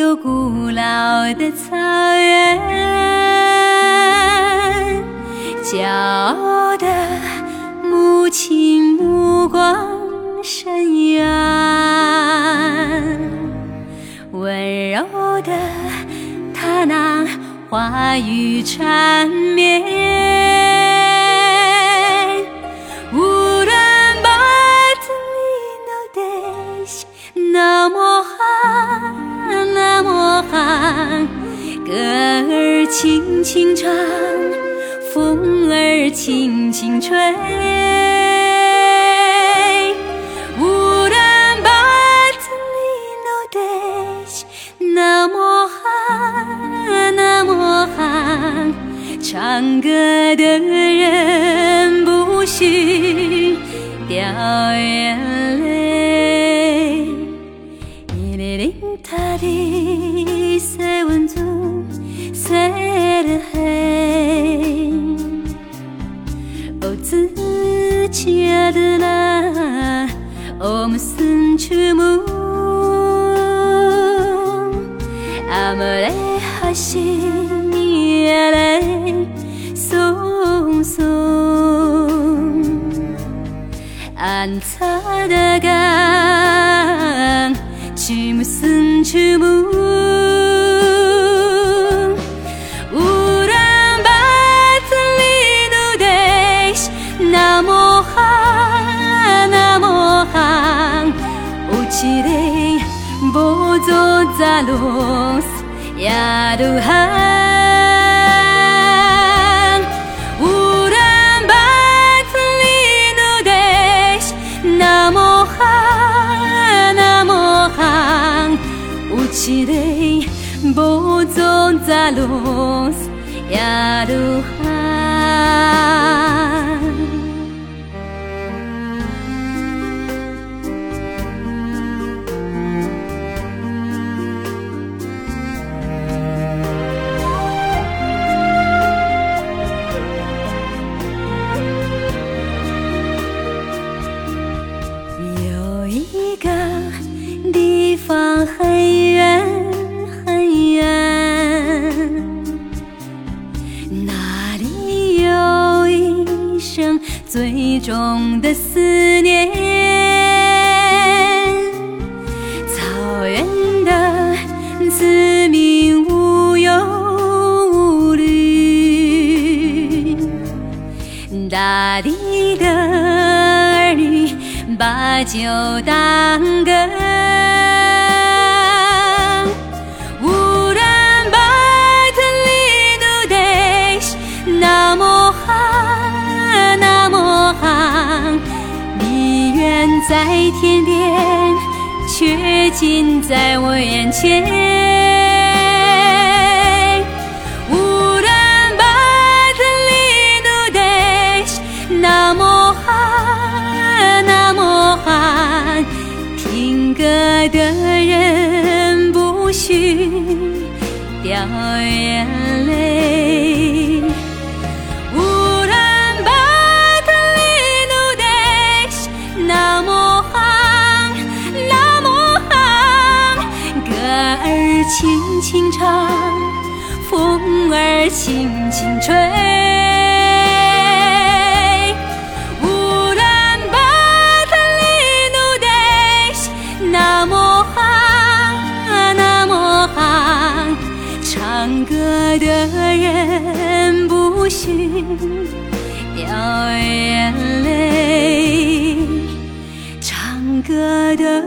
有古老的草原，骄傲的母亲目光深远，温柔的她那话语缠绵，歌儿轻轻唱，风儿轻轻吹。无论把子里头的那么寒，那么寒，唱歌的人不许掉眼我们生出木，阿姆雷哈西尼来松松。安擦的干，去有起的不走在路呀都寒。无论把子里头的那么寒，那么寒，有起的不走在路呀都寒。有心中的思念。草原的子民无忧无虑。大地的儿女把酒当歌，在天边，却近在我眼前。歌儿轻轻唱，风儿轻轻吹。无论把子里头的那么寒，那么寒，唱歌的人不许掉眼泪，唱歌的